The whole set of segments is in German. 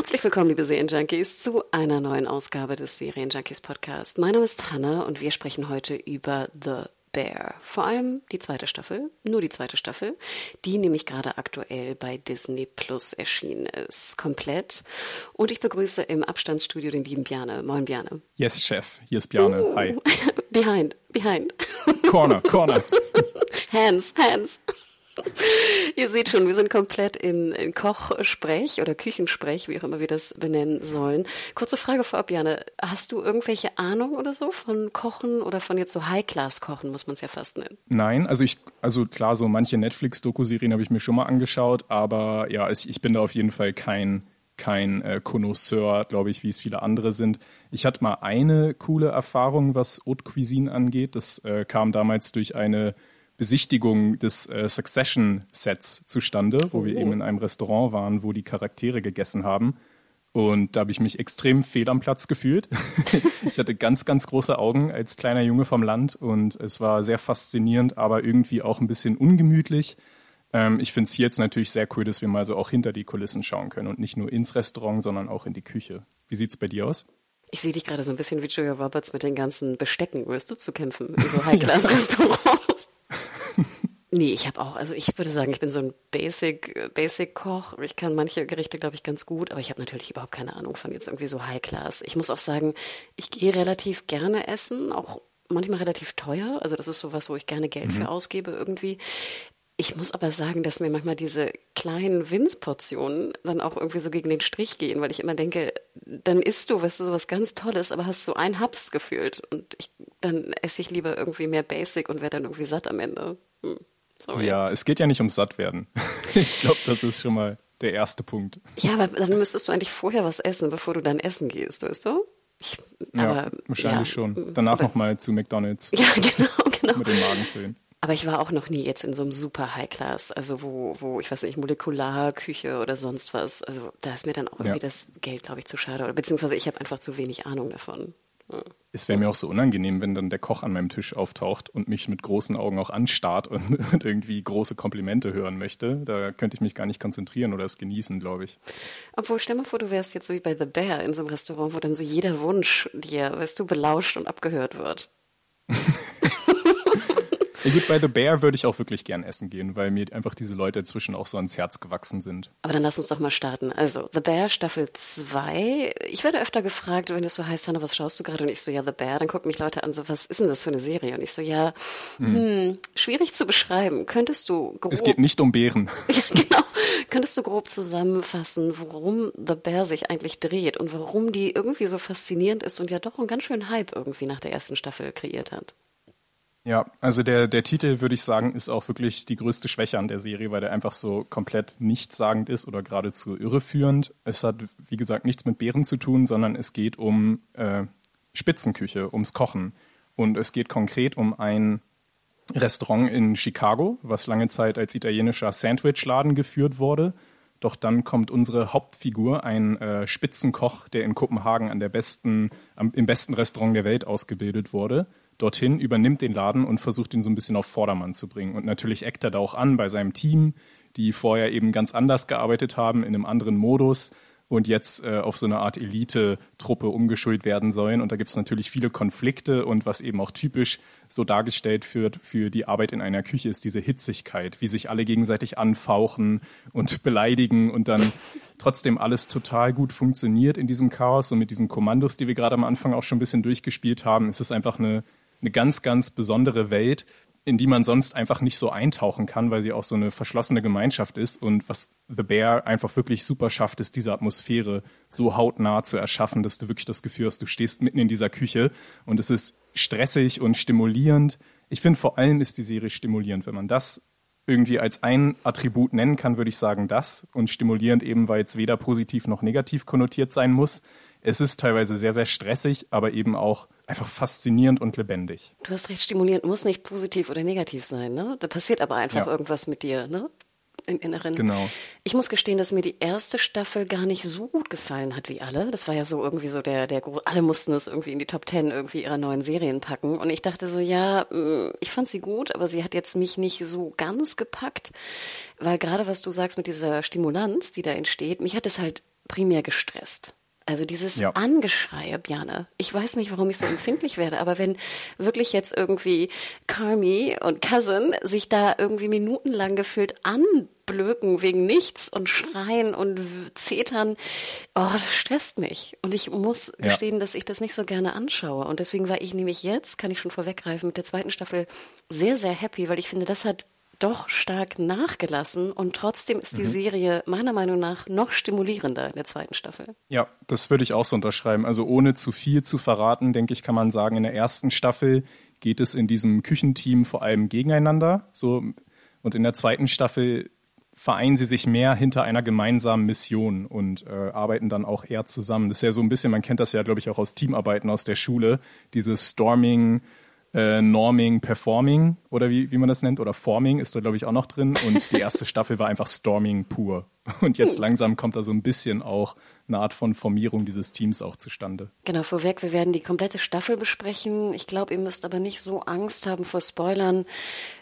Herzlich willkommen, liebe Serienjunkies, zu einer neuen Ausgabe des Serienjunkies Podcast. Mein Name ist Hanna und wir sprechen heute über The Bear. Vor allem die zweite Staffel, nur die zweite Staffel, die nämlich gerade aktuell bei Disney Plus erschienen ist. Komplett. Und ich begrüße im Abstandsstudio den lieben Bjane. Moin, Bjane. Yes, Chef. Hier ist Bjane. Uh. Hi. behind, behind. Corner, Corner. hands, hands. Ihr seht schon, wir sind komplett in, in Kochsprech oder Küchensprech, wie auch immer wir das benennen sollen. Kurze Frage vorab, Jana. Hast du irgendwelche Ahnung oder so von Kochen oder von jetzt so High-Class-Kochen, muss man es ja fast nennen? Nein, also ich, also klar, so manche Netflix-Doku-Serien habe ich mir schon mal angeschaut, aber ja, ich, ich bin da auf jeden Fall kein, kein äh, Connoisseur, glaube ich, wie es viele andere sind. Ich hatte mal eine coole Erfahrung, was Haute Cuisine angeht. Das äh, kam damals durch eine Besichtigung des äh, Succession-Sets zustande, wo oh. wir eben in einem Restaurant waren, wo die Charaktere gegessen haben. Und da habe ich mich extrem fehl am Platz gefühlt. ich hatte ganz, ganz große Augen als kleiner Junge vom Land und es war sehr faszinierend, aber irgendwie auch ein bisschen ungemütlich. Ähm, ich finde es jetzt natürlich sehr cool, dass wir mal so auch hinter die Kulissen schauen können und nicht nur ins Restaurant, sondern auch in die Küche. Wie sieht es bei dir aus? Ich sehe dich gerade so ein bisschen wie Julia Roberts mit den ganzen Bestecken, wirst du zu kämpfen in so High-Class-Restaurants. Nee, ich habe auch, also ich würde sagen, ich bin so ein Basic, Basic Koch. Ich kann manche Gerichte, glaube ich, ganz gut, aber ich habe natürlich überhaupt keine Ahnung von jetzt irgendwie so High Class. Ich muss auch sagen, ich gehe relativ gerne essen, auch manchmal relativ teuer. Also das ist sowas, wo ich gerne Geld mhm. für ausgebe irgendwie. Ich muss aber sagen, dass mir manchmal diese kleinen Winzportionen dann auch irgendwie so gegen den Strich gehen, weil ich immer denke, dann isst du, weißt du, sowas ganz Tolles, aber hast so ein Haps gefühlt. Und ich, dann esse ich lieber irgendwie mehr Basic und werde dann irgendwie satt am Ende. Hm. Sorry. Ja, es geht ja nicht ums Sattwerden. ich glaube, das ist schon mal der erste Punkt. Ja, aber dann müsstest du eigentlich vorher was essen, bevor du dann essen gehst, weißt du? Ich, aber, ja, wahrscheinlich ja, schon. Danach nochmal zu McDonalds. Ja, genau, genau. Mit dem Magen füllen. Aber ich war auch noch nie jetzt in so einem super High-Class, also wo, wo, ich weiß nicht, Molekularküche oder sonst was. Also da ist mir dann auch irgendwie ja. das Geld, glaube ich, zu schade. Oder beziehungsweise ich habe einfach zu wenig Ahnung davon. Es wäre mir auch so unangenehm, wenn dann der Koch an meinem Tisch auftaucht und mich mit großen Augen auch anstarrt und, und, irgendwie große Komplimente hören möchte. Da könnte ich mich gar nicht konzentrieren oder es genießen, glaube ich. Obwohl, stell mal vor, du wärst jetzt so wie bei The Bear in so einem Restaurant, wo dann so jeder Wunsch dir, weißt du, belauscht und abgehört wird. Ja gut, bei The Bear würde ich auch wirklich gern essen gehen, weil mir einfach diese Leute inzwischen auch so ans Herz gewachsen sind. Aber dann lass uns doch mal starten. Also, The Bear Staffel 2. Ich werde öfter gefragt, wenn es so heißt, Hanna, was schaust du gerade? Und ich so, ja, The Bear. Dann gucken mich Leute an, so, was ist denn das für eine Serie? Und ich so, ja, hm, hm schwierig zu beschreiben. Könntest du grob... Es geht nicht um Bären. ja, genau. Könntest du grob zusammenfassen, worum The Bear sich eigentlich dreht und warum die irgendwie so faszinierend ist und ja doch einen ganz schönen Hype irgendwie nach der ersten Staffel kreiert hat? Ja, also der, der Titel, würde ich sagen, ist auch wirklich die größte Schwäche an der Serie, weil der einfach so komplett nichtssagend ist oder geradezu irreführend. Es hat, wie gesagt, nichts mit Beeren zu tun, sondern es geht um äh, Spitzenküche, ums Kochen. Und es geht konkret um ein Restaurant in Chicago, was lange Zeit als italienischer Sandwichladen geführt wurde. Doch dann kommt unsere Hauptfigur, ein äh, Spitzenkoch, der in Kopenhagen an der besten, am, im besten Restaurant der Welt ausgebildet wurde dorthin, übernimmt den Laden und versucht ihn so ein bisschen auf Vordermann zu bringen. Und natürlich eckt er da auch an bei seinem Team, die vorher eben ganz anders gearbeitet haben, in einem anderen Modus und jetzt äh, auf so eine Art Elite-Truppe umgeschult werden sollen. Und da gibt es natürlich viele Konflikte und was eben auch typisch so dargestellt wird für die Arbeit in einer Küche, ist diese Hitzigkeit, wie sich alle gegenseitig anfauchen und beleidigen und dann trotzdem alles total gut funktioniert in diesem Chaos und mit diesen Kommandos, die wir gerade am Anfang auch schon ein bisschen durchgespielt haben, ist es einfach eine eine ganz, ganz besondere Welt, in die man sonst einfach nicht so eintauchen kann, weil sie auch so eine verschlossene Gemeinschaft ist. Und was The Bear einfach wirklich super schafft, ist diese Atmosphäre so hautnah zu erschaffen, dass du wirklich das Gefühl hast, du stehst mitten in dieser Küche und es ist stressig und stimulierend. Ich finde vor allem ist die Serie stimulierend. Wenn man das irgendwie als ein Attribut nennen kann, würde ich sagen das. Und stimulierend eben, weil es weder positiv noch negativ konnotiert sein muss. Es ist teilweise sehr, sehr stressig, aber eben auch einfach faszinierend und lebendig. Du hast recht, stimulierend muss nicht positiv oder negativ sein, ne? Da passiert aber einfach ja. irgendwas mit dir, ne? Im Inneren. Genau. Ich muss gestehen, dass mir die erste Staffel gar nicht so gut gefallen hat wie alle. Das war ja so irgendwie so der, der, alle mussten es irgendwie in die Top Ten irgendwie ihrer neuen Serien packen. Und ich dachte so, ja, mm, ich fand sie gut, aber sie hat jetzt mich nicht so ganz gepackt. Weil gerade was du sagst mit dieser Stimulanz, die da entsteht, mich hat es halt primär gestresst. Also dieses ja. Angeschreie, Bjane. Ich weiß nicht, warum ich so empfindlich werde, aber wenn wirklich jetzt irgendwie Carmi und Cousin sich da irgendwie minutenlang gefühlt anblöken wegen nichts und schreien und zetern, oh, das stresst mich. Und ich muss ja. gestehen, dass ich das nicht so gerne anschaue. Und deswegen war ich nämlich jetzt, kann ich schon vorweggreifen, mit der zweiten Staffel sehr, sehr happy, weil ich finde, das hat doch stark nachgelassen und trotzdem ist die mhm. Serie meiner Meinung nach noch stimulierender in der zweiten Staffel. Ja, das würde ich auch so unterschreiben. Also ohne zu viel zu verraten, denke ich, kann man sagen, in der ersten Staffel geht es in diesem Küchenteam vor allem gegeneinander. So, und in der zweiten Staffel vereinen sie sich mehr hinter einer gemeinsamen Mission und äh, arbeiten dann auch eher zusammen. Das ist ja so ein bisschen, man kennt das ja, glaube ich, auch aus Teamarbeiten aus der Schule, dieses Storming, äh, Norming, Performing oder wie, wie man das nennt, oder Forming ist da, glaube ich, auch noch drin. Und die erste Staffel war einfach Storming pur. Und jetzt hm. langsam kommt da so ein bisschen auch eine Art von Formierung dieses Teams auch zustande. Genau, vorweg, wir werden die komplette Staffel besprechen. Ich glaube, ihr müsst aber nicht so Angst haben vor Spoilern,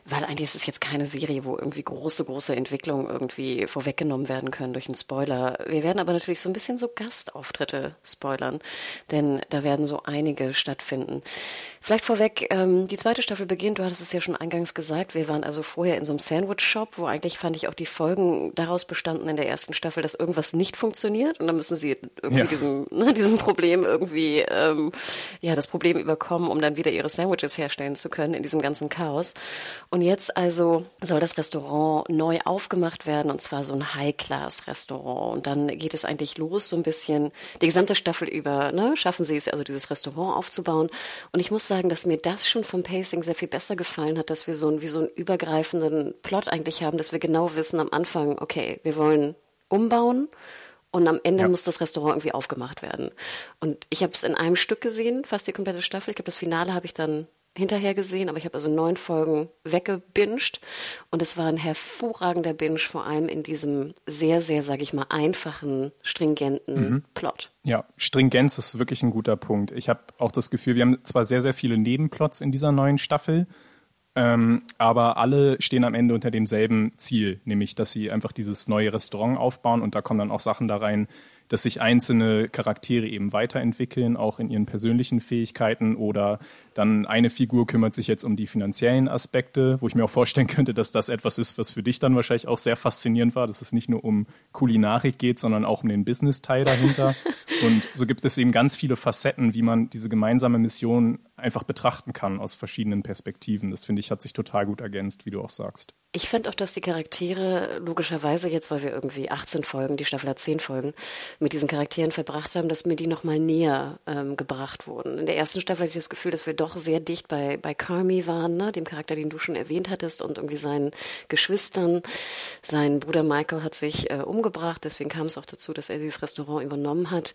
weil eigentlich ist es jetzt keine Serie, wo irgendwie große, große Entwicklungen irgendwie vorweggenommen werden können durch einen Spoiler. Wir werden aber natürlich so ein bisschen so Gastauftritte spoilern, denn da werden so einige stattfinden. Vielleicht vorweg, ähm, die zweite Staffel beginnt, du hattest es ja schon eingangs gesagt, wir waren also vorher in so einem Sandwich-Shop, wo eigentlich fand ich auch die Folgen daraus bestanden in der ersten Staffel, dass irgendwas nicht funktioniert und dann müssen sie irgendwie ja. diesem, ne, diesem Problem irgendwie, ähm, ja, das Problem überkommen, um dann wieder ihre Sandwiches herstellen zu können in diesem ganzen Chaos. Und jetzt also soll das Restaurant neu aufgemacht werden und zwar so ein High-Class-Restaurant. Und dann geht es eigentlich los so ein bisschen, die gesamte Staffel über, ne, schaffen sie es also dieses Restaurant aufzubauen. Und ich muss sagen, dass mir das schon vom Pacing sehr viel besser gefallen hat, dass wir so ein, wie so einen übergreifenden Plot eigentlich haben, dass wir genau wissen am Anfang, okay, wir wollen umbauen und am Ende ja. muss das Restaurant irgendwie aufgemacht werden. Und ich habe es in einem Stück gesehen, fast die komplette Staffel. Ich glaube, das Finale habe ich dann hinterher gesehen, aber ich habe also neun Folgen weggebinged und es war ein hervorragender Binge, vor allem in diesem sehr, sehr, sage ich mal, einfachen, stringenten mhm. Plot. Ja, Stringenz ist wirklich ein guter Punkt. Ich habe auch das Gefühl, wir haben zwar sehr, sehr viele Nebenplots in dieser neuen Staffel, ähm, aber alle stehen am Ende unter demselben Ziel, nämlich dass sie einfach dieses neue Restaurant aufbauen und da kommen dann auch Sachen da rein, dass sich einzelne Charaktere eben weiterentwickeln, auch in ihren persönlichen Fähigkeiten oder dann eine Figur kümmert sich jetzt um die finanziellen Aspekte, wo ich mir auch vorstellen könnte, dass das etwas ist, was für dich dann wahrscheinlich auch sehr faszinierend war, dass es nicht nur um Kulinarik geht, sondern auch um den Business-Teil dahinter. Und so gibt es eben ganz viele Facetten, wie man diese gemeinsame Mission einfach betrachten kann aus verschiedenen Perspektiven. Das finde ich, hat sich total gut ergänzt, wie du auch sagst. Ich finde auch, dass die Charaktere logischerweise jetzt, weil wir irgendwie 18 Folgen, die Staffel hat 10 Folgen, mit diesen Charakteren verbracht haben, dass mir die nochmal näher ähm, gebracht wurden. In der ersten Staffel hatte ich das Gefühl, dass wir doch sehr dicht bei, bei Carmi waren, ne? dem Charakter, den du schon erwähnt hattest, und irgendwie seinen Geschwistern. Sein Bruder Michael hat sich äh, umgebracht, deswegen kam es auch dazu, dass er dieses Restaurant übernommen hat.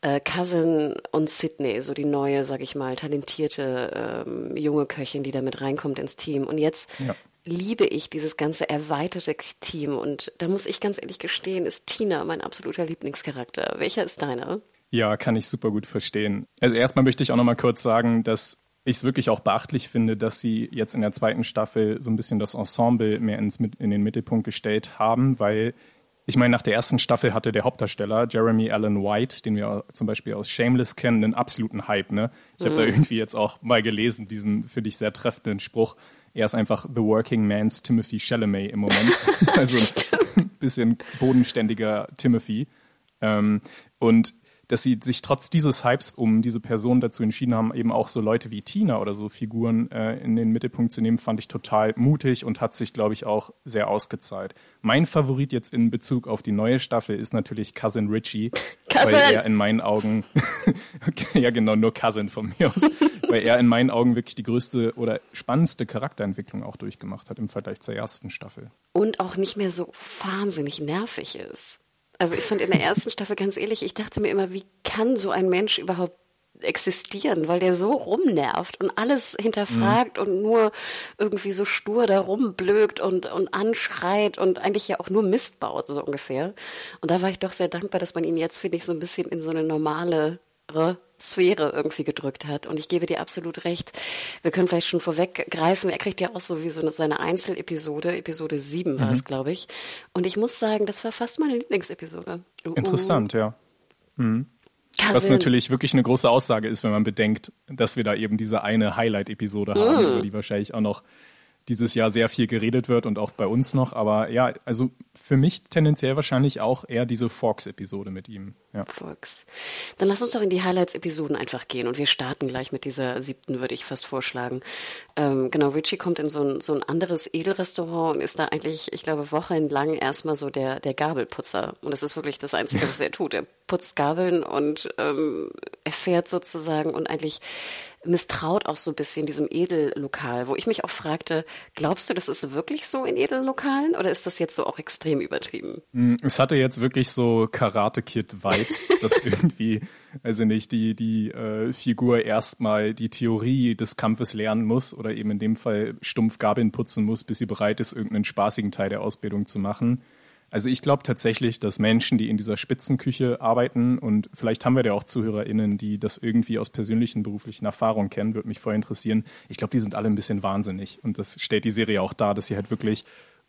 Äh, Cousin und Sydney, so die neue, sag ich mal, talentierte ähm, junge Köchin, die da mit reinkommt ins Team. Und jetzt ja liebe ich dieses ganze erweiterte Team. Und da muss ich ganz ehrlich gestehen, ist Tina mein absoluter Lieblingscharakter. Welcher ist deiner? Ja, kann ich super gut verstehen. Also erstmal möchte ich auch noch mal kurz sagen, dass ich es wirklich auch beachtlich finde, dass sie jetzt in der zweiten Staffel so ein bisschen das Ensemble mehr ins, in den Mittelpunkt gestellt haben, weil ich meine, nach der ersten Staffel hatte der Hauptdarsteller Jeremy Allen White, den wir zum Beispiel aus Shameless kennen, einen absoluten Hype. Ne? Ich mhm. habe da irgendwie jetzt auch mal gelesen, diesen, finde ich, sehr treffenden Spruch. Er ist einfach The Working Man's Timothy Chalamet im Moment. also ein bisschen bodenständiger Timothy. Ähm, und dass sie sich trotz dieses Hypes um diese Person dazu entschieden haben, eben auch so Leute wie Tina oder so Figuren äh, in den Mittelpunkt zu nehmen, fand ich total mutig und hat sich, glaube ich, auch sehr ausgezahlt. Mein Favorit jetzt in Bezug auf die neue Staffel ist natürlich Cousin Richie, Cousin. weil er in meinen Augen, okay, ja genau, nur Cousin von mir aus, weil er in meinen Augen wirklich die größte oder spannendste Charakterentwicklung auch durchgemacht hat im Vergleich zur ersten Staffel. Und auch nicht mehr so wahnsinnig nervig ist. Also ich fand in der ersten Staffel ganz ehrlich, ich dachte mir immer, wie kann so ein Mensch überhaupt existieren, weil der so rumnervt und alles hinterfragt mhm. und nur irgendwie so stur da rumblökt und, und anschreit und eigentlich ja auch nur Mist baut, so ungefähr. Und da war ich doch sehr dankbar, dass man ihn jetzt, finde ich, so ein bisschen in so eine normale Sphäre irgendwie gedrückt hat. Und ich gebe dir absolut recht. Wir können vielleicht schon vorweggreifen. Er kriegt ja auch so wie so seine Einzelepisode. Episode 7 war mhm. es, glaube ich. Und ich muss sagen, das war fast meine Lieblingsepisode. Interessant, uh. ja. Mhm. Was natürlich wirklich eine große Aussage ist, wenn man bedenkt, dass wir da eben diese eine Highlight-Episode haben, mm. über die wahrscheinlich auch noch dieses Jahr sehr viel geredet wird und auch bei uns noch. Aber ja, also für mich tendenziell wahrscheinlich auch eher diese Fox-Episode mit ihm. Ja. Fox. Dann lass uns doch in die Highlights-Episoden einfach gehen und wir starten gleich mit dieser siebten, würde ich fast vorschlagen. Ähm, genau, Richie kommt in so ein, so ein anderes Edelrestaurant und ist da eigentlich, ich glaube, wochenlang erstmal so der, der Gabelputzer. Und das ist wirklich das Einzige, was er tut. Er putzt Gabeln und ähm, erfährt sozusagen und eigentlich misstraut auch so ein bisschen diesem Edellokal, wo ich mich auch fragte, glaubst du, das ist wirklich so in Edellokalen oder ist das jetzt so auch extrem übertrieben? Mm, es hatte jetzt wirklich so Karate-Kid-Vibes, dass irgendwie, also nicht, die, die äh, Figur erstmal die Theorie des Kampfes lernen muss oder eben in dem Fall stumpf Gabeln putzen muss, bis sie bereit ist, irgendeinen spaßigen Teil der Ausbildung zu machen. Also ich glaube tatsächlich, dass Menschen, die in dieser Spitzenküche arbeiten und vielleicht haben wir ja auch ZuhörerInnen, die das irgendwie aus persönlichen beruflichen Erfahrungen kennen, würde mich voll interessieren. Ich glaube, die sind alle ein bisschen wahnsinnig und das stellt die Serie auch dar, dass sie halt wirklich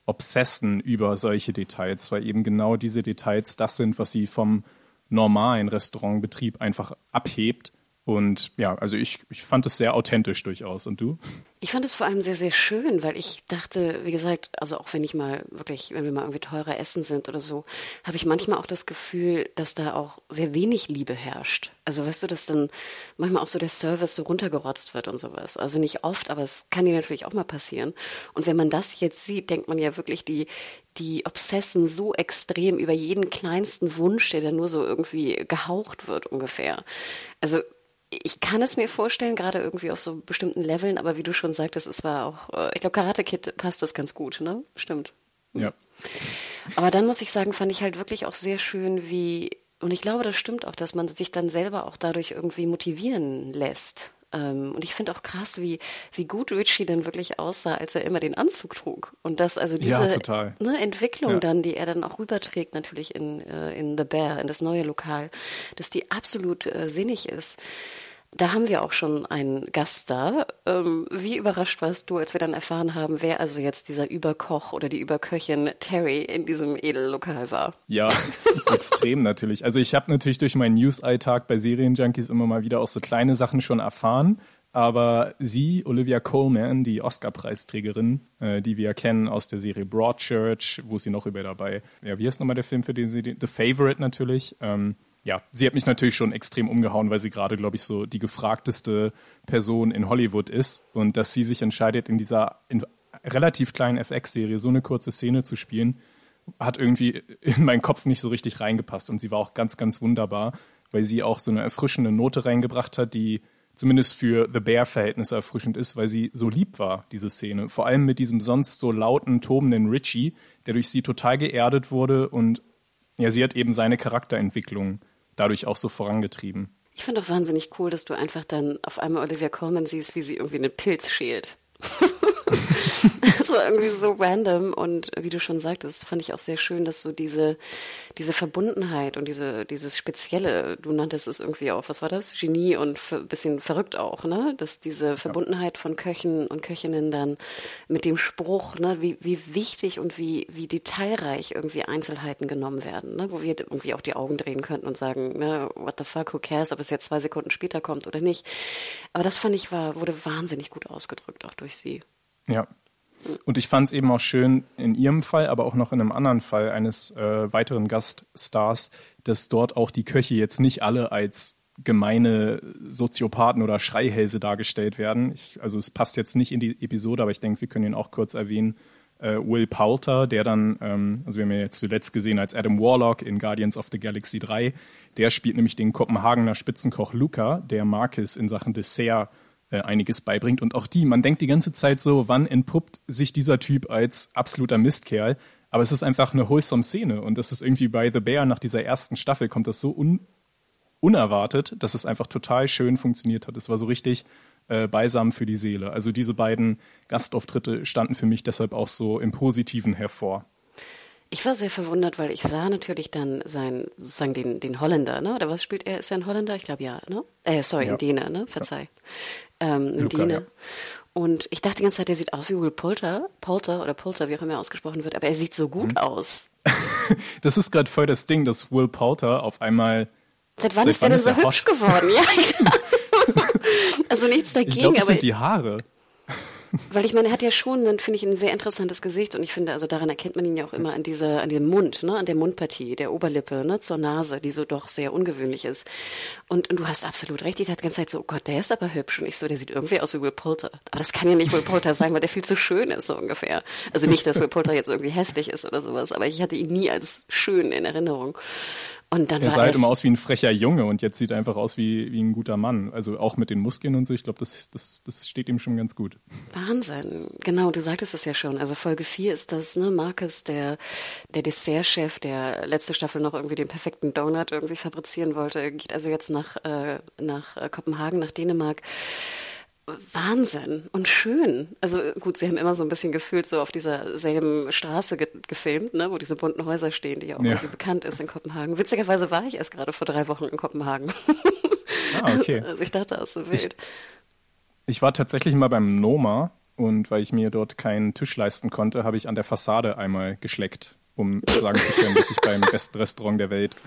obsessen über solche Details, weil eben genau diese Details das sind, was sie vom normalen Restaurantbetrieb einfach abhebt und ja, also ich, ich fand es sehr authentisch durchaus. Und du? Ich fand es vor allem sehr, sehr schön, weil ich dachte, wie gesagt, also auch wenn ich mal wirklich, wenn wir mal irgendwie teurer essen sind oder so, habe ich manchmal auch das Gefühl, dass da auch sehr wenig Liebe herrscht. Also weißt du, dass dann manchmal auch so der Service so runtergerotzt wird und sowas. Also nicht oft, aber es kann dir natürlich auch mal passieren. Und wenn man das jetzt sieht, denkt man ja wirklich, die, die Obsessen so extrem über jeden kleinsten Wunsch, der da nur so irgendwie gehaucht wird ungefähr. Also ich kann es mir vorstellen, gerade irgendwie auf so bestimmten Leveln, aber wie du schon sagtest, es war auch, äh, ich glaube, Karate Kid passt das ganz gut, ne? Stimmt. Ja. Aber dann muss ich sagen, fand ich halt wirklich auch sehr schön, wie, und ich glaube, das stimmt auch, dass man sich dann selber auch dadurch irgendwie motivieren lässt. Ähm, und ich finde auch krass, wie, wie gut Richie dann wirklich aussah, als er immer den Anzug trug. Und dass also diese ja, ne, Entwicklung ja. dann, die er dann auch rüberträgt, natürlich in, äh, in The Bear, in das neue Lokal, dass die absolut äh, sinnig ist. Da haben wir auch schon einen Gast da. Ähm, wie überrascht warst du, als wir dann erfahren haben, wer also jetzt dieser Überkoch oder die Überköchin Terry in diesem Edellokal war? Ja, extrem natürlich. Also ich habe natürlich durch meinen News-Alltag bei Serienjunkies immer mal wieder auch so kleine Sachen schon erfahren. Aber sie, Olivia Coleman, die Oscar-Preisträgerin, äh, die wir kennen aus der Serie Broadchurch, wo sie noch über dabei, ja, wie heißt nochmal der Film, für den sie, The Favorite natürlich, ähm, ja, sie hat mich natürlich schon extrem umgehauen, weil sie gerade, glaube ich, so die gefragteste Person in Hollywood ist. Und dass sie sich entscheidet, in dieser in relativ kleinen FX-Serie so eine kurze Szene zu spielen, hat irgendwie in meinen Kopf nicht so richtig reingepasst. Und sie war auch ganz, ganz wunderbar, weil sie auch so eine erfrischende Note reingebracht hat, die zumindest für The Bear-Verhältnisse erfrischend ist, weil sie so lieb war, diese Szene. Vor allem mit diesem sonst so lauten, tobenden Richie, der durch sie total geerdet wurde. Und ja, sie hat eben seine Charakterentwicklung dadurch auch so vorangetrieben. Ich finde auch wahnsinnig cool, dass du einfach dann auf einmal Olivia Colman siehst, wie sie irgendwie einen Pilz schält. das war irgendwie so random und wie du schon sagtest, fand ich auch sehr schön, dass so diese, diese Verbundenheit und diese, dieses Spezielle, du nanntest es irgendwie auch, was war das? Genie und ein bisschen verrückt auch, ne? Dass diese Verbundenheit von Köchen und Köchinnen dann mit dem Spruch, ne, wie, wie wichtig und wie, wie detailreich irgendwie Einzelheiten genommen werden, ne? Wo wir irgendwie auch die Augen drehen könnten und sagen, ne, what the fuck, who cares, ob es jetzt zwei Sekunden später kommt oder nicht. Aber das fand ich war, wurde wahnsinnig gut ausgedrückt, auch durch sie. Ja. Und ich fand es eben auch schön in ihrem Fall, aber auch noch in einem anderen Fall eines äh, weiteren Gaststars, dass dort auch die Köche jetzt nicht alle als gemeine Soziopathen oder Schreihälse dargestellt werden. Ich, also es passt jetzt nicht in die Episode, aber ich denke, wir können ihn auch kurz erwähnen. Äh, Will Poulter, der dann, ähm, also wir haben ja jetzt zuletzt gesehen als Adam Warlock in Guardians of the Galaxy 3, der spielt nämlich den Kopenhagener Spitzenkoch Luca, der Marcus in Sachen Dessert äh, einiges beibringt. Und auch die, man denkt die ganze Zeit so, wann entpuppt sich dieser Typ als absoluter Mistkerl? Aber es ist einfach eine wholesome Szene. Und das ist irgendwie bei The Bear nach dieser ersten Staffel kommt das so un unerwartet, dass es einfach total schön funktioniert hat. Es war so richtig äh, Beisam für die Seele. Also diese beiden Gastauftritte standen für mich deshalb auch so im Positiven hervor. Ich war sehr verwundert, weil ich sah natürlich dann sein, sozusagen den, den Holländer, ne? Oder was spielt er? Ist er ein Holländer? Ich glaube ja, ne? Äh, sorry, ja. ein Däne, ne? Verzeih. Ja. Ähm, Luca. Ja. Und ich dachte die ganze Zeit, der sieht aus wie Will Poulter, Poulter oder Poulter, wie auch immer ausgesprochen wird, aber er sieht so gut hm. aus. das ist gerade voll das Ding, dass Will Poulter auf einmal. Seit wann seit ist der denn so hübsch geworden? Ja, also nichts dagegen. Ich glaube, das sind die Haare. Weil ich meine, er hat ja schon, finde ich, ein sehr interessantes Gesicht und ich finde, also daran erkennt man ihn ja auch immer an dieser, an dem Mund, ne, an der Mundpartie, der Oberlippe, ne, zur Nase, die so doch sehr ungewöhnlich ist. Und, und du hast absolut recht, ich dachte die ganze Zeit so, oh Gott, der ist aber hübsch und ich so, der sieht irgendwie aus wie Will Poulter. Aber das kann ja nicht Will Poulter sein, weil der viel zu schön ist, so ungefähr. Also nicht, dass Will Poulter jetzt irgendwie hässlich ist oder sowas, aber ich hatte ihn nie als schön in Erinnerung. Und dann er sah halt immer aus wie ein frecher Junge und jetzt sieht er einfach aus wie, wie ein guter Mann. Also auch mit den Muskeln und so. Ich glaube, das, das, das steht ihm schon ganz gut. Wahnsinn. Genau, du sagtest es ja schon. Also Folge 4 ist das, ne, Marcus, der, der Dessertchef, der letzte Staffel noch irgendwie den perfekten Donut irgendwie fabrizieren wollte, geht also jetzt nach, äh, nach äh, Kopenhagen, nach Dänemark Wahnsinn und schön. Also gut, sie haben immer so ein bisschen gefühlt so auf dieser selben Straße ge gefilmt, ne, wo diese bunten Häuser stehen, die ja auch ja. irgendwie bekannt ist in Kopenhagen. Witzigerweise war ich erst gerade vor drei Wochen in Kopenhagen. Ah, okay. Also ich dachte, das ist so wild. Ich, ich war tatsächlich mal beim Noma und weil ich mir dort keinen Tisch leisten konnte, habe ich an der Fassade einmal geschleckt, um sagen zu können, dass ich beim besten Restaurant der Welt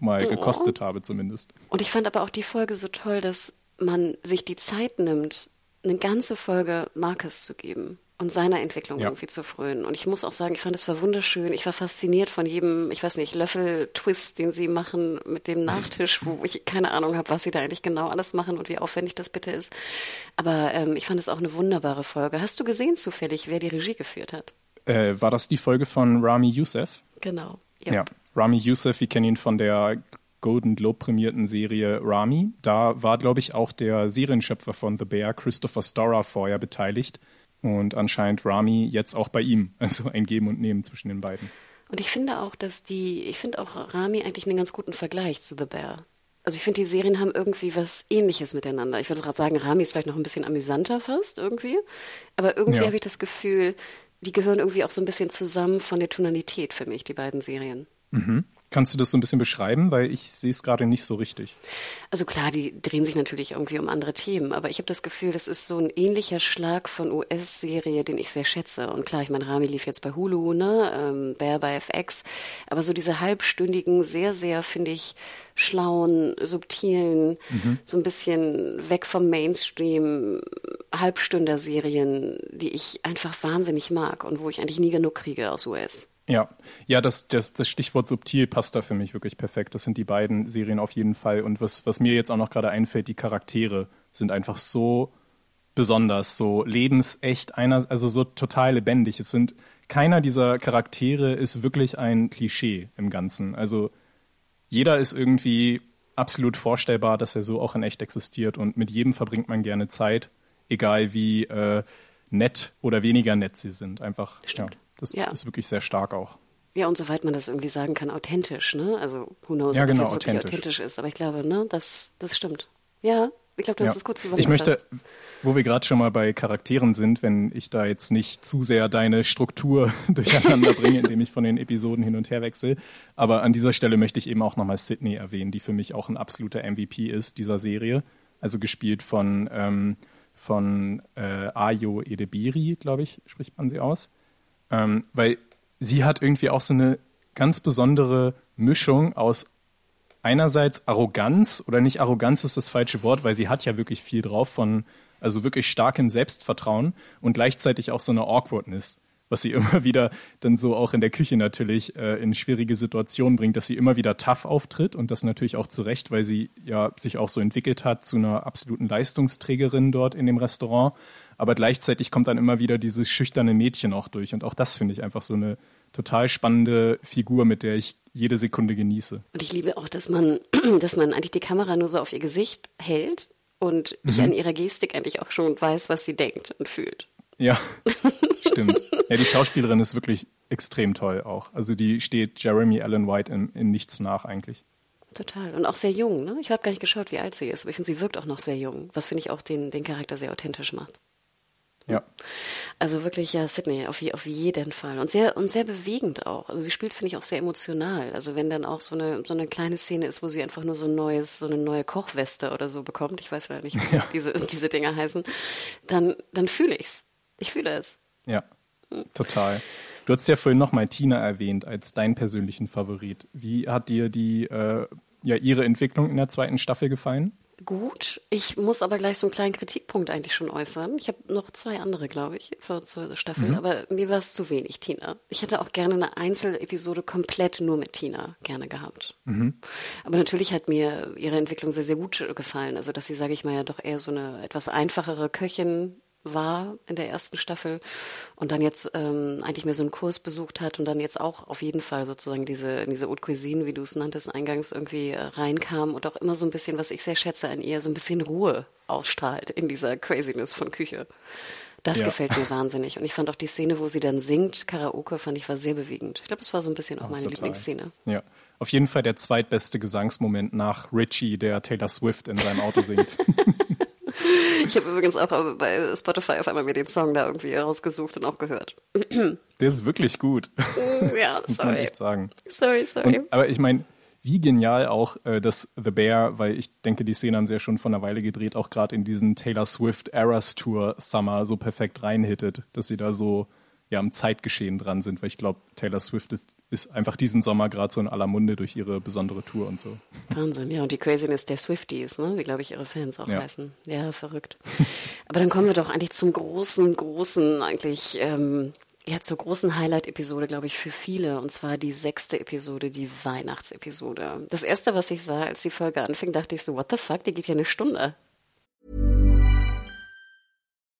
mal oh. gekostet habe zumindest. Und ich fand aber auch die Folge so toll, dass man sich die Zeit nimmt, eine ganze Folge Marcus zu geben und seiner Entwicklung ja. irgendwie zu frönen. Und ich muss auch sagen, ich fand es war wunderschön. Ich war fasziniert von jedem, ich weiß nicht, Löffel-Twist, den sie machen mit dem Nachtisch, wo ich keine Ahnung habe, was sie da eigentlich genau alles machen und wie aufwendig das bitte ist. Aber ähm, ich fand es auch eine wunderbare Folge. Hast du gesehen zufällig, wer die Regie geführt hat? Äh, war das die Folge von Rami Youssef? Genau. Ja. ja. Rami Youssef, wir kennen ihn von der Golden Globe prämierten Serie Rami. Da war, glaube ich, auch der Serienschöpfer von The Bear, Christopher Storer, vorher beteiligt. Und anscheinend Rami jetzt auch bei ihm. Also ein Geben und Nehmen zwischen den beiden. Und ich finde auch, dass die, ich finde auch Rami eigentlich einen ganz guten Vergleich zu The Bear. Also ich finde, die Serien haben irgendwie was Ähnliches miteinander. Ich würde gerade sagen, Rami ist vielleicht noch ein bisschen amüsanter fast irgendwie. Aber irgendwie ja. habe ich das Gefühl, die gehören irgendwie auch so ein bisschen zusammen von der Tonalität für mich, die beiden Serien. Mhm. Kannst du das so ein bisschen beschreiben, weil ich sehe es gerade nicht so richtig. Also klar, die drehen sich natürlich irgendwie um andere Themen, aber ich habe das Gefühl, das ist so ein ähnlicher Schlag von US-Serie, den ich sehr schätze. Und klar, ich meine, Rami lief jetzt bei Hulu, ne, ähm, Bear bei FX, aber so diese halbstündigen, sehr, sehr, finde ich, schlauen, subtilen, mhm. so ein bisschen weg vom Mainstream, Halbstünder-Serien, die ich einfach wahnsinnig mag und wo ich eigentlich nie genug kriege aus US. Ja, ja, das, das, das Stichwort subtil passt da für mich wirklich perfekt. Das sind die beiden Serien auf jeden Fall. Und was, was mir jetzt auch noch gerade einfällt, die Charaktere sind einfach so besonders, so lebensecht, einer, also so total lebendig. Es sind keiner dieser Charaktere ist wirklich ein Klischee im Ganzen. Also jeder ist irgendwie absolut vorstellbar, dass er so auch in echt existiert und mit jedem verbringt man gerne Zeit, egal wie äh, nett oder weniger nett sie sind. Einfach. Stimmt. Ja. Das ja. ist wirklich sehr stark auch. Ja, und soweit man das irgendwie sagen kann, authentisch, ne? Also, who knows, ja, ob genau, das jetzt wirklich authentisch. ist. Aber ich glaube, ne, das, das stimmt. Ja, ich glaube, das ja. ist gut zusammengefasst. Ich möchte, wo wir gerade schon mal bei Charakteren sind, wenn ich da jetzt nicht zu sehr deine Struktur durcheinander bringe, indem ich von den Episoden hin und her wechsle. Aber an dieser Stelle möchte ich eben auch nochmal Sydney erwähnen, die für mich auch ein absoluter MVP ist dieser Serie. Also gespielt von, ähm, von äh, Ayo Edebiri, glaube ich, spricht man sie aus. Ähm, weil sie hat irgendwie auch so eine ganz besondere Mischung aus einerseits Arroganz oder nicht Arroganz ist das falsche Wort, weil sie hat ja wirklich viel drauf von, also wirklich starkem Selbstvertrauen und gleichzeitig auch so eine Awkwardness, was sie immer wieder dann so auch in der Küche natürlich äh, in schwierige Situationen bringt, dass sie immer wieder tough auftritt und das natürlich auch zu Recht, weil sie ja sich auch so entwickelt hat zu einer absoluten Leistungsträgerin dort in dem Restaurant aber gleichzeitig kommt dann immer wieder dieses schüchterne Mädchen auch durch. Und auch das finde ich einfach so eine total spannende Figur, mit der ich jede Sekunde genieße. Und ich liebe auch, dass man, dass man eigentlich die Kamera nur so auf ihr Gesicht hält und mhm. ich an ihrer Gestik eigentlich auch schon weiß, was sie denkt und fühlt. Ja, stimmt. Ja, die Schauspielerin ist wirklich extrem toll auch. Also die steht Jeremy Allen White in, in nichts nach eigentlich. Total. Und auch sehr jung, ne? Ich habe gar nicht geschaut, wie alt sie ist, aber ich finde, sie wirkt auch noch sehr jung, was finde ich auch den, den Charakter sehr authentisch macht. Ja. Also wirklich, ja, Sydney, auf, auf jeden Fall. Und sehr, und sehr bewegend auch. Also sie spielt, finde ich, auch sehr emotional. Also wenn dann auch so eine, so eine kleine Szene ist, wo sie einfach nur so ein neues, so eine neue Kochweste oder so bekommt, ich weiß leider nicht, wie ja. diese, diese Dinger heißen, dann, dann fühle ich's. Ich fühle es. Ja, total. Du hast ja vorhin nochmal Tina erwähnt als deinen persönlichen Favorit. Wie hat dir die, äh, ja, ihre Entwicklung in der zweiten Staffel gefallen? Gut. Ich muss aber gleich so einen kleinen Kritikpunkt eigentlich schon äußern. Ich habe noch zwei andere, glaube ich, für zur Staffel, mhm. aber mir war es zu wenig, Tina. Ich hätte auch gerne eine Einzelepisode komplett nur mit Tina gerne gehabt. Mhm. Aber natürlich hat mir ihre Entwicklung sehr, sehr gut gefallen. Also, dass sie, sage ich mal, ja doch eher so eine etwas einfachere Köchin war in der ersten Staffel und dann jetzt ähm, eigentlich mehr so einen Kurs besucht hat und dann jetzt auch auf jeden Fall sozusagen diese diese Haute Cuisine, wie du es nanntest, eingangs irgendwie äh, reinkam und auch immer so ein bisschen, was ich sehr schätze an ihr, so ein bisschen Ruhe ausstrahlt in dieser Craziness von Küche. Das ja. gefällt mir wahnsinnig. Und ich fand auch die Szene, wo sie dann singt, Karaoke, fand ich war sehr bewegend. Ich glaube, das war so ein bisschen auch meine total. Lieblingsszene. Ja. Auf jeden Fall der zweitbeste Gesangsmoment nach Richie, der Taylor Swift in seinem Auto singt. Ich habe übrigens auch bei Spotify auf einmal mir den Song da irgendwie rausgesucht und auch gehört. Der ist wirklich gut. Mm, ja, Muss man echt sagen. Sorry, sorry. Und, aber ich meine, wie genial auch äh, das The Bear, weil ich denke, die Szene haben sie ja schon von einer Weile gedreht, auch gerade in diesen Taylor Swift Eras Tour Summer so perfekt reinhittet, dass sie da so ja am Zeitgeschehen dran sind, weil ich glaube, Taylor Swift ist, ist einfach diesen Sommer gerade so in aller Munde durch ihre besondere Tour und so. Wahnsinn, ja, und die Craziness der Swifties, ne? wie glaube ich ihre Fans auch ja. heißen. Ja, verrückt. Aber dann kommen wir doch eigentlich zum großen, großen, eigentlich, ähm, ja, zur großen Highlight-Episode, glaube ich, für viele, und zwar die sechste Episode, die Weihnachtsepisode. Das erste, was ich sah, als die Folge anfing, dachte ich so, what the fuck, die geht ja eine Stunde.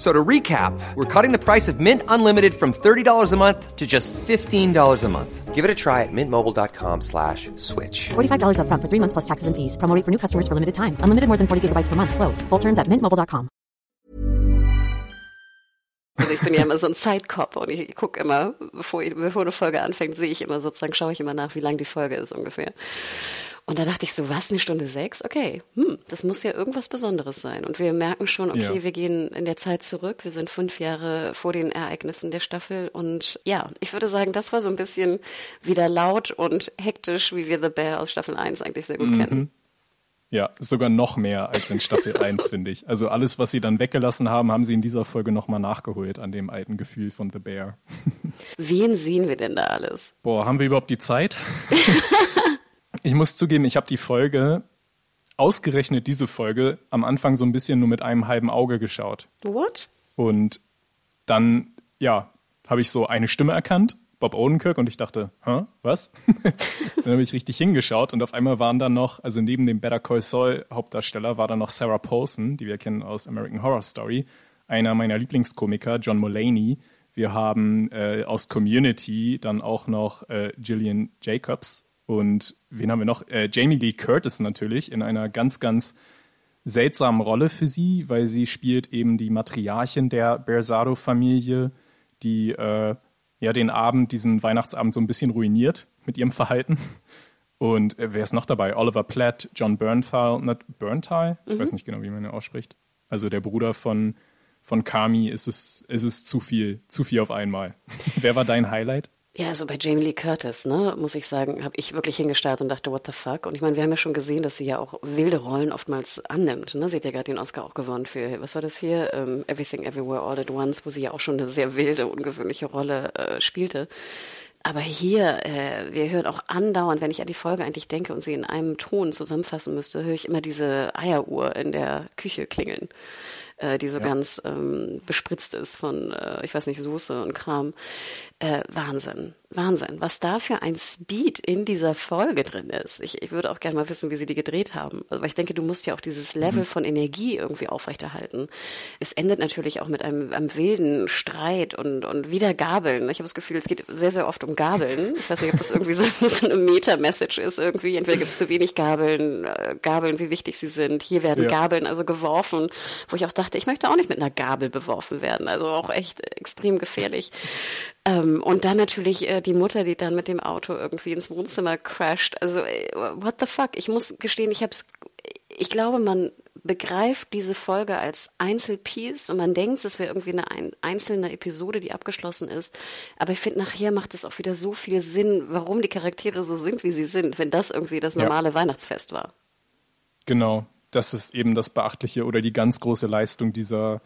So to recap, we're cutting the price of Mint Unlimited from $30 a month to just $15 a month. Give it a try at mintmobile.com slash switch. $45 up front for three months plus taxes and fees. Promoting for new customers for limited time. Unlimited more than 40 gigabytes per month. Slows. Full terms at mintmobile.com. Also ich bin ja immer so ein Zeitkopf und ich gucke immer, bevor, ich, bevor eine Folge anfängt, sehe ich immer sozusagen, schaue ich immer nach, wie lang die Folge ist ungefähr. Und da dachte ich so, was, eine Stunde sechs? Okay, hm, das muss ja irgendwas Besonderes sein. Und wir merken schon, okay, ja. wir gehen in der Zeit zurück. Wir sind fünf Jahre vor den Ereignissen der Staffel. Und ja, ich würde sagen, das war so ein bisschen wieder laut und hektisch, wie wir The Bear aus Staffel 1 eigentlich sehr gut mhm. kennen. Ja, sogar noch mehr als in Staffel 1, finde ich. Also alles, was sie dann weggelassen haben, haben sie in dieser Folge nochmal nachgeholt an dem alten Gefühl von The Bear. Wen sehen wir denn da alles? Boah, haben wir überhaupt die Zeit? Ich muss zugeben, ich habe die Folge, ausgerechnet diese Folge, am Anfang so ein bisschen nur mit einem halben Auge geschaut. What? Und dann, ja, habe ich so eine Stimme erkannt, Bob Odenkirk, und ich dachte, hä, was? dann habe ich richtig hingeschaut und auf einmal waren da noch, also neben dem Better Call Saul Hauptdarsteller war da noch Sarah Paulson, die wir kennen aus American Horror Story, einer meiner Lieblingskomiker, John Mulaney. Wir haben äh, aus Community dann auch noch äh, Gillian Jacobs, und wen haben wir noch? Äh, Jamie Lee Curtis natürlich in einer ganz, ganz seltsamen Rolle für sie, weil sie spielt eben die Matriarchin der Bersado-Familie, die äh, ja den Abend, diesen Weihnachtsabend so ein bisschen ruiniert mit ihrem Verhalten. Und äh, wer ist noch dabei? Oliver Platt, John Bernthal, Bernthal? Ich mhm. weiß nicht genau, wie man ihn ausspricht. Also der Bruder von, von Kami ist es, ist es zu viel, zu viel auf einmal. wer war dein Highlight? Ja, also bei Jamie Lee Curtis, ne, muss ich sagen, habe ich wirklich hingestarrt und dachte, what the fuck? Und ich meine, wir haben ja schon gesehen, dass sie ja auch wilde Rollen oftmals annimmt. Ne? Sie hat ja gerade den Oscar auch gewonnen für, was war das hier? Um, ähm, Everything Everywhere All at Once, wo sie ja auch schon eine sehr wilde, ungewöhnliche Rolle äh, spielte. Aber hier, äh, wir hören auch andauernd, wenn ich an die Folge eigentlich denke und sie in einem Ton zusammenfassen müsste, höre ich immer diese Eieruhr in der Küche klingeln. äh, die so ja. ganz ähm, bespritzt ist von, äh, ich weiß nicht, Soße und Kram. Äh, Wahnsinn, Wahnsinn, was da für ein Speed in dieser Folge drin ist. Ich, ich würde auch gerne mal wissen, wie sie die gedreht haben. Also, weil ich denke, du musst ja auch dieses Level mhm. von Energie irgendwie aufrechterhalten. Es endet natürlich auch mit einem, einem wilden Streit und, und wieder Gabeln. Ich habe das Gefühl, es geht sehr, sehr oft um Gabeln. Ich weiß nicht, ob das irgendwie so, so eine Meta-Message ist irgendwie. Entweder gibt es zu wenig Gabeln, äh, Gabeln, wie wichtig sie sind. Hier werden ja. Gabeln also geworfen, wo ich auch dachte, ich möchte auch nicht mit einer Gabel beworfen werden. Also auch echt extrem gefährlich. Ähm, und dann natürlich äh, die Mutter, die dann mit dem Auto irgendwie ins Wohnzimmer crasht. Also, äh, what the fuck? Ich muss gestehen, ich hab's, ich glaube, man begreift diese Folge als Einzelpiece und man denkt, es wäre irgendwie eine ein, einzelne Episode, die abgeschlossen ist. Aber ich finde, nachher macht es auch wieder so viel Sinn, warum die Charaktere so sind, wie sie sind, wenn das irgendwie das normale ja. Weihnachtsfest war. Genau. Das ist eben das Beachtliche oder die ganz große Leistung dieser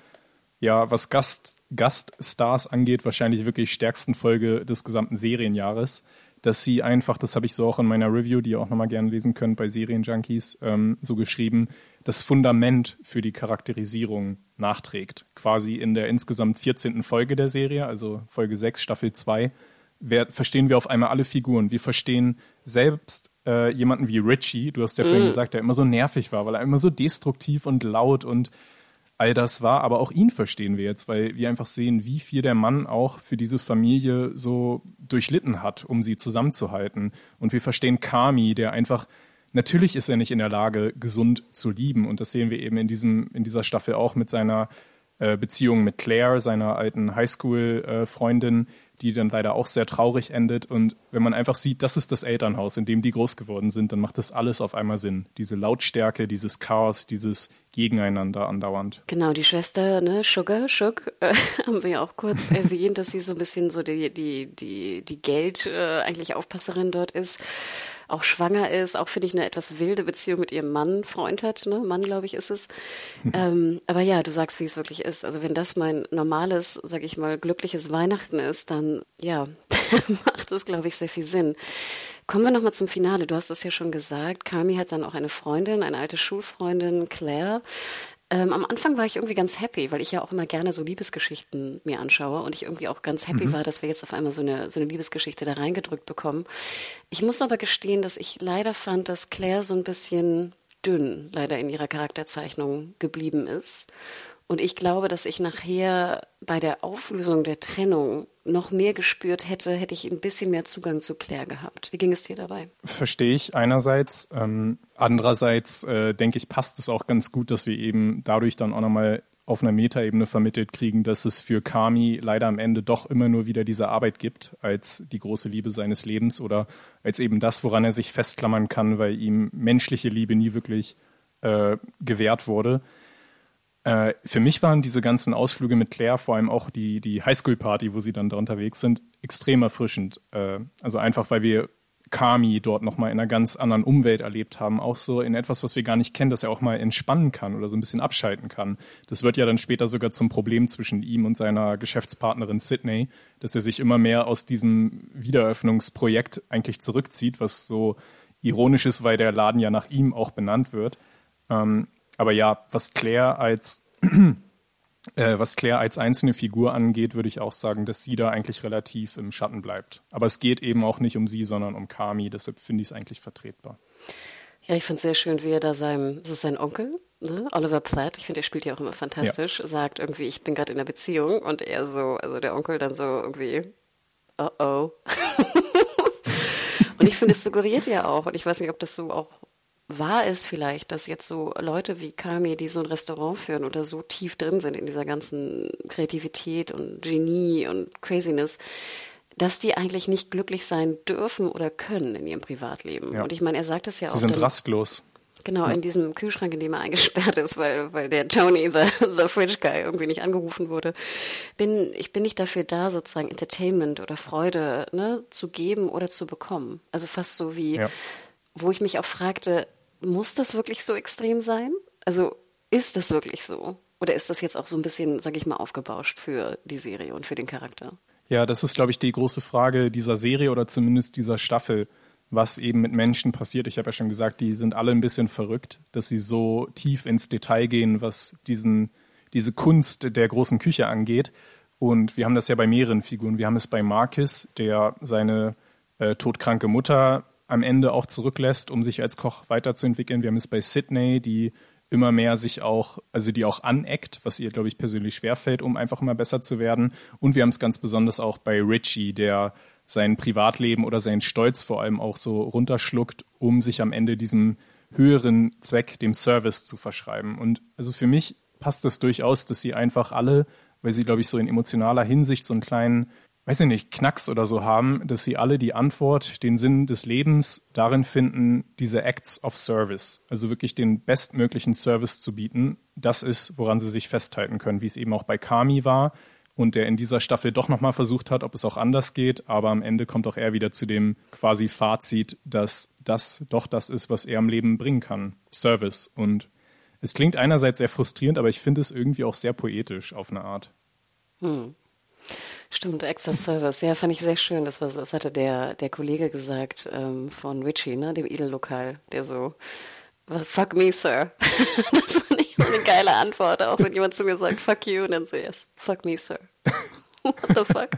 ja, was Gast, Gaststars angeht, wahrscheinlich wirklich stärksten Folge des gesamten Serienjahres, dass sie einfach, das habe ich so auch in meiner Review, die ihr auch nochmal gerne lesen könnt bei Serienjunkies, ähm, so geschrieben, das Fundament für die Charakterisierung nachträgt. Quasi in der insgesamt 14. Folge der Serie, also Folge 6, Staffel 2, wer, verstehen wir auf einmal alle Figuren. Wir verstehen selbst äh, jemanden wie Richie, du hast ja vorhin mm. gesagt, der immer so nervig war, weil er immer so destruktiv und laut und all das war, aber auch ihn verstehen wir jetzt, weil wir einfach sehen, wie viel der Mann auch für diese Familie so durchlitten hat, um sie zusammenzuhalten. Und wir verstehen Kami, der einfach, natürlich ist er nicht in der Lage, gesund zu lieben. Und das sehen wir eben in diesem, in dieser Staffel auch mit seiner äh, Beziehung mit Claire, seiner alten Highschool-Freundin, äh, die dann leider auch sehr traurig endet. Und wenn man einfach sieht, das ist das Elternhaus, in dem die groß geworden sind, dann macht das alles auf einmal Sinn. Diese Lautstärke, dieses Chaos, dieses Gegeneinander andauernd. Genau, die Schwester, ne, Sugar, Shug, äh, haben wir ja auch kurz erwähnt, dass sie so ein bisschen so die, die, die, die Geld äh, eigentlich Aufpasserin dort ist auch schwanger ist, auch finde ich eine etwas wilde Beziehung mit ihrem Mann, Freund hat, ne? Mann, glaube ich, ist es. Mhm. Ähm, aber ja, du sagst, wie es wirklich ist. Also wenn das mein normales, sag ich mal, glückliches Weihnachten ist, dann ja, macht es, glaube ich, sehr viel Sinn. Kommen wir nochmal zum Finale. Du hast es ja schon gesagt. Kami hat dann auch eine Freundin, eine alte Schulfreundin, Claire. Ähm, am Anfang war ich irgendwie ganz happy, weil ich ja auch immer gerne so Liebesgeschichten mir anschaue und ich irgendwie auch ganz happy mhm. war, dass wir jetzt auf einmal so eine, so eine Liebesgeschichte da reingedrückt bekommen. Ich muss aber gestehen, dass ich leider fand, dass Claire so ein bisschen dünn leider in ihrer Charakterzeichnung geblieben ist und ich glaube, dass ich nachher bei der Auflösung der Trennung noch mehr gespürt hätte, hätte ich ein bisschen mehr Zugang zu Claire gehabt. Wie ging es dir dabei? Verstehe ich einerseits. Ähm, andererseits äh, denke ich, passt es auch ganz gut, dass wir eben dadurch dann auch nochmal auf einer Metaebene vermittelt kriegen, dass es für Kami leider am Ende doch immer nur wieder diese Arbeit gibt als die große Liebe seines Lebens oder als eben das, woran er sich festklammern kann, weil ihm menschliche Liebe nie wirklich äh, gewährt wurde. Äh, für mich waren diese ganzen Ausflüge mit Claire, vor allem auch die, die Highschool-Party, wo sie dann da unterwegs sind, extrem erfrischend. Äh, also einfach, weil wir Kami dort nochmal in einer ganz anderen Umwelt erlebt haben, auch so in etwas, was wir gar nicht kennen, dass er auch mal entspannen kann oder so ein bisschen abschalten kann. Das wird ja dann später sogar zum Problem zwischen ihm und seiner Geschäftspartnerin Sydney, dass er sich immer mehr aus diesem Wiedereröffnungsprojekt eigentlich zurückzieht, was so ironisch ist, weil der Laden ja nach ihm auch benannt wird. Ähm, aber ja, was Claire als äh, was Claire als einzelne Figur angeht, würde ich auch sagen, dass sie da eigentlich relativ im Schatten bleibt. Aber es geht eben auch nicht um sie, sondern um Kami. Deshalb finde ich es eigentlich vertretbar. Ja, ich finde es sehr schön, wie er da seinem, das ist sein Onkel, ne? Oliver Platt, ich finde, er spielt ja auch immer fantastisch, ja. sagt irgendwie, ich bin gerade in einer Beziehung und er so, also der Onkel dann so irgendwie, oh oh. und ich finde, es suggeriert ja auch, und ich weiß nicht, ob das so auch wahr ist vielleicht, dass jetzt so Leute wie Kami, die so ein Restaurant führen oder so tief drin sind in dieser ganzen Kreativität und Genie und Craziness, dass die eigentlich nicht glücklich sein dürfen oder können in ihrem Privatleben. Ja. Und ich meine, er sagt das ja Sie auch. Sie sind rastlos. Genau, in diesem Kühlschrank, in dem er eingesperrt ist, weil, weil der Tony, the, the Fridge Guy, irgendwie nicht angerufen wurde. Bin, ich bin nicht dafür da, sozusagen Entertainment oder Freude ne, zu geben oder zu bekommen. Also fast so wie, ja. Wo ich mich auch fragte, muss das wirklich so extrem sein? Also ist das wirklich so? Oder ist das jetzt auch so ein bisschen, sag ich mal, aufgebauscht für die Serie und für den Charakter? Ja, das ist, glaube ich, die große Frage dieser Serie oder zumindest dieser Staffel, was eben mit Menschen passiert. Ich habe ja schon gesagt, die sind alle ein bisschen verrückt, dass sie so tief ins Detail gehen, was diesen, diese Kunst der großen Küche angeht. Und wir haben das ja bei mehreren Figuren. Wir haben es bei Marcus, der seine äh, todkranke Mutter am Ende auch zurücklässt, um sich als Koch weiterzuentwickeln. Wir haben es bei Sydney, die immer mehr sich auch, also die auch aneckt, was ihr, glaube ich, persönlich schwerfällt, um einfach immer besser zu werden. Und wir haben es ganz besonders auch bei Richie, der sein Privatleben oder seinen Stolz vor allem auch so runterschluckt, um sich am Ende diesem höheren Zweck, dem Service zu verschreiben. Und also für mich passt das durchaus, dass sie einfach alle, weil sie, glaube ich, so in emotionaler Hinsicht so einen kleinen weiß ich nicht, Knacks oder so haben, dass sie alle die Antwort, den Sinn des Lebens darin finden, diese Acts of Service, also wirklich den bestmöglichen Service zu bieten. Das ist, woran sie sich festhalten können, wie es eben auch bei Kami war und der in dieser Staffel doch nochmal versucht hat, ob es auch anders geht, aber am Ende kommt auch er wieder zu dem quasi Fazit, dass das doch das ist, was er im Leben bringen kann. Service. Und es klingt einerseits sehr frustrierend, aber ich finde es irgendwie auch sehr poetisch auf eine Art. Hm. Stimmt, Extra Service. Ja, fand ich sehr schön. Das, war, das hatte der, der Kollege gesagt ähm, von Richie, ne, dem Edellokal, der so, fuck me, sir. das fand ich eine geile Antwort, auch wenn jemand zu mir sagt, fuck you, und dann so, yes, fuck me, sir. What the fuck?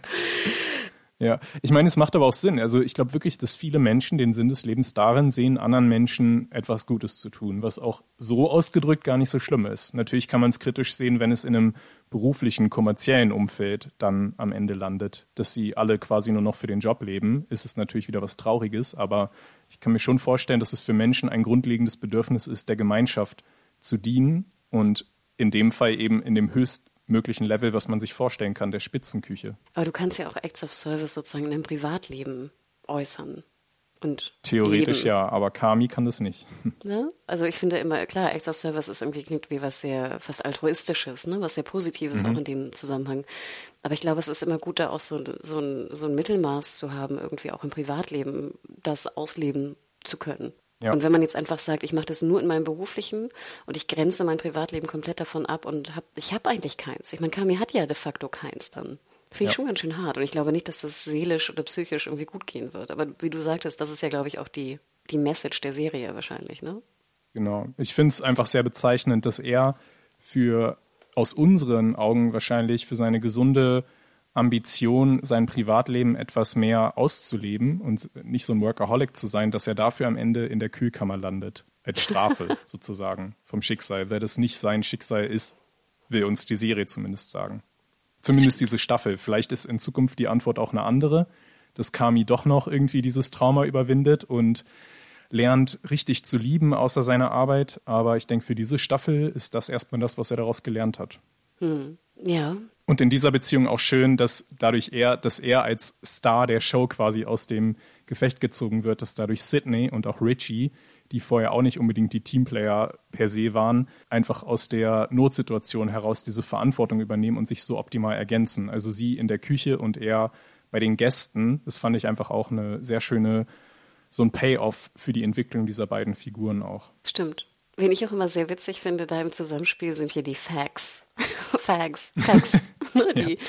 Ja, ich meine, es macht aber auch Sinn. Also ich glaube wirklich, dass viele Menschen den Sinn des Lebens darin sehen, anderen Menschen etwas Gutes zu tun, was auch so ausgedrückt gar nicht so schlimm ist. Natürlich kann man es kritisch sehen, wenn es in einem beruflichen, kommerziellen Umfeld dann am Ende landet, dass sie alle quasi nur noch für den Job leben, ist es natürlich wieder was Trauriges, aber ich kann mir schon vorstellen, dass es für Menschen ein grundlegendes Bedürfnis ist, der Gemeinschaft zu dienen und in dem Fall eben in dem höchst möglichen Level, was man sich vorstellen kann, der Spitzenküche. Aber du kannst ja auch Acts of Service sozusagen in deinem Privatleben äußern. Und Theoretisch leben. ja, aber Kami kann das nicht. Ne? Also ich finde immer, klar, Acts of Service ist irgendwie klingt wie was sehr fast altruistisches, ne? was sehr Positives mhm. auch in dem Zusammenhang. Aber ich glaube, es ist immer gut, da auch so, so, ein, so ein Mittelmaß zu haben, irgendwie auch im Privatleben das ausleben zu können. Ja. Und wenn man jetzt einfach sagt, ich mache das nur in meinem beruflichen und ich grenze mein Privatleben komplett davon ab und hab, ich habe eigentlich keins. Ich meine, Kami hat ja de facto keins dann. Finde ich ja. schon ganz schön hart. Und ich glaube nicht, dass das seelisch oder psychisch irgendwie gut gehen wird. Aber wie du sagtest, das ist ja, glaube ich, auch die, die Message der Serie wahrscheinlich, ne? Genau. Ich finde es einfach sehr bezeichnend, dass er für aus unseren Augen wahrscheinlich für seine gesunde Ambition, sein Privatleben etwas mehr auszuleben und nicht so ein Workaholic zu sein, dass er dafür am Ende in der Kühlkammer landet. Als Strafe sozusagen vom Schicksal. Wer das nicht sein Schicksal ist, will uns die Serie zumindest sagen. Zumindest diese Staffel. Vielleicht ist in Zukunft die Antwort auch eine andere, dass Kami doch noch irgendwie dieses Trauma überwindet und lernt richtig zu lieben außer seiner Arbeit. Aber ich denke, für diese Staffel ist das erstmal das, was er daraus gelernt hat. Hm. Ja, und in dieser Beziehung auch schön, dass dadurch er, dass er als Star der Show quasi aus dem Gefecht gezogen wird, dass dadurch Sydney und auch Richie, die vorher auch nicht unbedingt die Teamplayer per se waren, einfach aus der Notsituation heraus diese Verantwortung übernehmen und sich so optimal ergänzen. Also sie in der Küche und er bei den Gästen. Das fand ich einfach auch eine sehr schöne, so ein Payoff für die Entwicklung dieser beiden Figuren auch. Stimmt. Wen ich auch immer sehr witzig finde da im Zusammenspiel sind hier die Fags. Fags, Fags, ne? die, ja.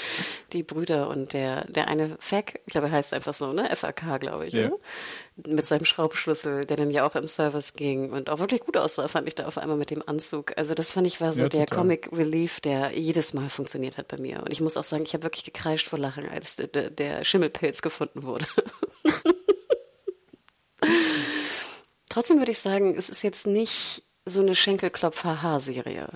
die Brüder und der, der eine Fag, ich glaube, er heißt einfach so, ne? FAK, glaube ich, ja. ne? mit seinem Schraubschlüssel, der dann ja auch im Service ging und auch wirklich gut aussah, fand ich da auf einmal mit dem Anzug. Also das fand ich war so ja, der Comic Relief, der jedes Mal funktioniert hat bei mir. Und ich muss auch sagen, ich habe wirklich gekreischt vor Lachen, als der, der Schimmelpilz gefunden wurde. Trotzdem würde ich sagen, es ist jetzt nicht so eine Schenkelklopfer-Haarserie,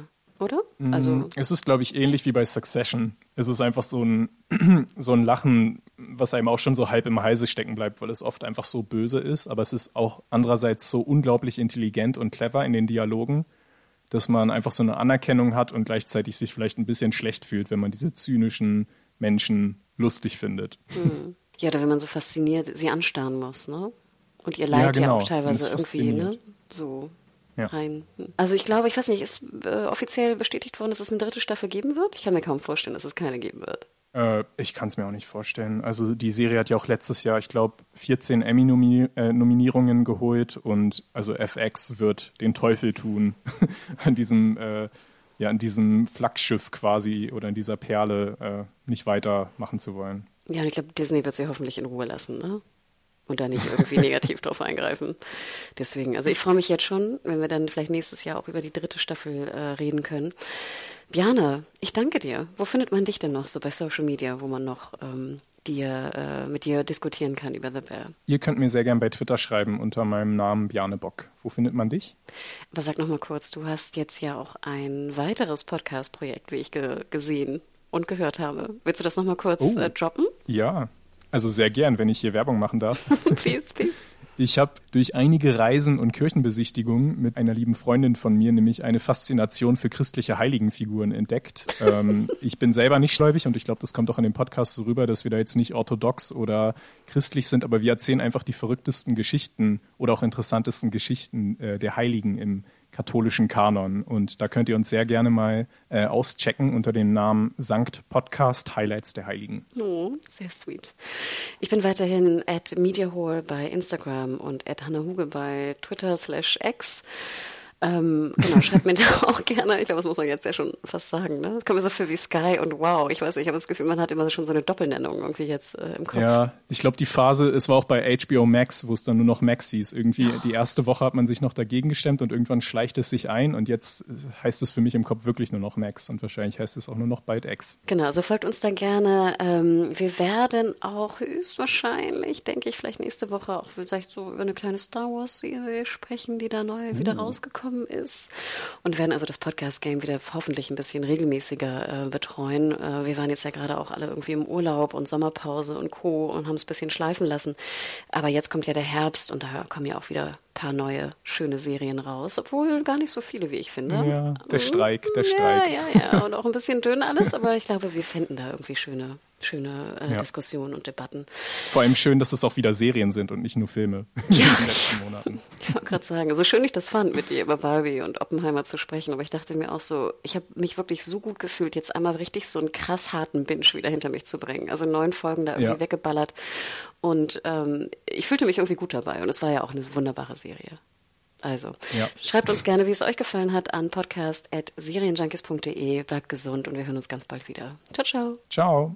oder? Mm, also es ist, glaube ich, ähnlich wie bei Succession. Es ist einfach so ein, so ein Lachen, was einem auch schon so halb im Halse stecken bleibt, weil es oft einfach so böse ist. Aber es ist auch andererseits so unglaublich intelligent und clever in den Dialogen, dass man einfach so eine Anerkennung hat und gleichzeitig sich vielleicht ein bisschen schlecht fühlt, wenn man diese zynischen Menschen lustig findet. Hm. Ja, oder wenn man so fasziniert sie anstarren muss, ne? Und ihr Leid ja, genau. ja auch teilweise irgendwie, ne? So ja. rein. Also ich glaube, ich weiß nicht, ist äh, offiziell bestätigt worden, dass es eine dritte Staffel geben wird? Ich kann mir kaum vorstellen, dass es keine geben wird. Äh, ich kann es mir auch nicht vorstellen. Also die Serie hat ja auch letztes Jahr, ich glaube, 14 Emmy-Nominierungen äh, geholt und also FX wird den Teufel tun an diesem äh, ja, an diesem Flaggschiff quasi oder in dieser Perle äh, nicht weitermachen zu wollen. Ja, und ich glaube, Disney wird sie hoffentlich in Ruhe lassen, ne? Und da nicht irgendwie negativ drauf eingreifen. Deswegen, also ich freue mich jetzt schon, wenn wir dann vielleicht nächstes Jahr auch über die dritte Staffel äh, reden können. Bjane, ich danke dir. Wo findet man dich denn noch so bei Social Media, wo man noch ähm, dir, äh, mit dir diskutieren kann über The Bear? Ihr könnt mir sehr gern bei Twitter schreiben unter meinem Namen Bjane Bock. Wo findet man dich? Aber sag noch mal kurz, du hast jetzt ja auch ein weiteres Podcast-Projekt, wie ich ge gesehen und gehört habe. Willst du das noch mal kurz Oh. äh, droppen? Ja, also sehr gern, wenn ich hier Werbung machen darf. please, please. Ich habe durch einige Reisen und Kirchenbesichtigungen mit einer lieben Freundin von mir nämlich eine Faszination für christliche Heiligenfiguren entdeckt. ähm, ich bin selber nicht gläubig und ich glaube, das kommt auch in dem Podcast so rüber, dass wir da jetzt nicht orthodox oder christlich sind, aber wir erzählen einfach die verrücktesten Geschichten oder auch interessantesten Geschichten äh, der Heiligen im katholischen Kanon. Und da könnt ihr uns sehr gerne mal äh, auschecken unter dem Namen Sankt Podcast Highlights der Heiligen. Oh, sehr sweet. Ich bin weiterhin at MediaHole bei Instagram und at Hannah Huge bei Twitter slash X. Ähm, genau, schreibt mir da auch gerne. Ich glaube, das muss man jetzt ja schon fast sagen. Ne? Das kommt mir so viel wie Sky und Wow. Ich weiß nicht, ich habe das Gefühl, man hat immer schon so eine Doppelnennung irgendwie jetzt äh, im Kopf. Ja, ich glaube, die Phase, es war auch bei HBO Max, wo es dann nur noch Max hieß. Irgendwie die erste Woche hat man sich noch dagegen gestemmt und irgendwann schleicht es sich ein und jetzt heißt es für mich im Kopf wirklich nur noch Max und wahrscheinlich heißt es auch nur noch bald X. Genau, also folgt uns da gerne. Ähm, wir werden auch höchstwahrscheinlich, denke ich, vielleicht nächste Woche auch vielleicht so über eine kleine Star Wars Serie sprechen, die da neu wieder rausgekommen ist. Und werden also das Podcast Game wieder hoffentlich ein bisschen regelmäßiger äh, betreuen. Äh, wir waren jetzt ja gerade auch alle irgendwie im Urlaub und Sommerpause und Co. und haben es ein bisschen schleifen lassen. Aber jetzt kommt ja der Herbst und da kommen ja auch wieder ein paar neue schöne Serien raus, obwohl gar nicht so viele, wie ich finde. Ja, der Streik, der Ja, Streik. ja, ja. Und auch ein bisschen dünn alles, aber ich glaube, wir finden da irgendwie schöne, schöne äh, Ja. Diskussionen und Debatten. Vor allem schön, dass es auch wieder Serien sind und nicht nur Filme Ja. in den letzten Monaten. Ich wollte gerade sagen, so schön ich das fand, mit dir über Barbie und Oppenheimer zu sprechen, aber ich dachte mir auch so, ich habe mich wirklich so gut gefühlt, jetzt einmal richtig so einen krass harten Binge wieder hinter mich zu bringen. Also neun Folgen da irgendwie Ja. weggeballert und ähm, ich fühlte mich irgendwie gut dabei und es war ja auch eine wunderbare Serie. Also, Ja. schreibt uns gerne, wie es euch gefallen hat, an podcast.serienjunkies.de. Bleibt gesund und wir hören uns ganz bald wieder. Ciao, ciao. Ciao.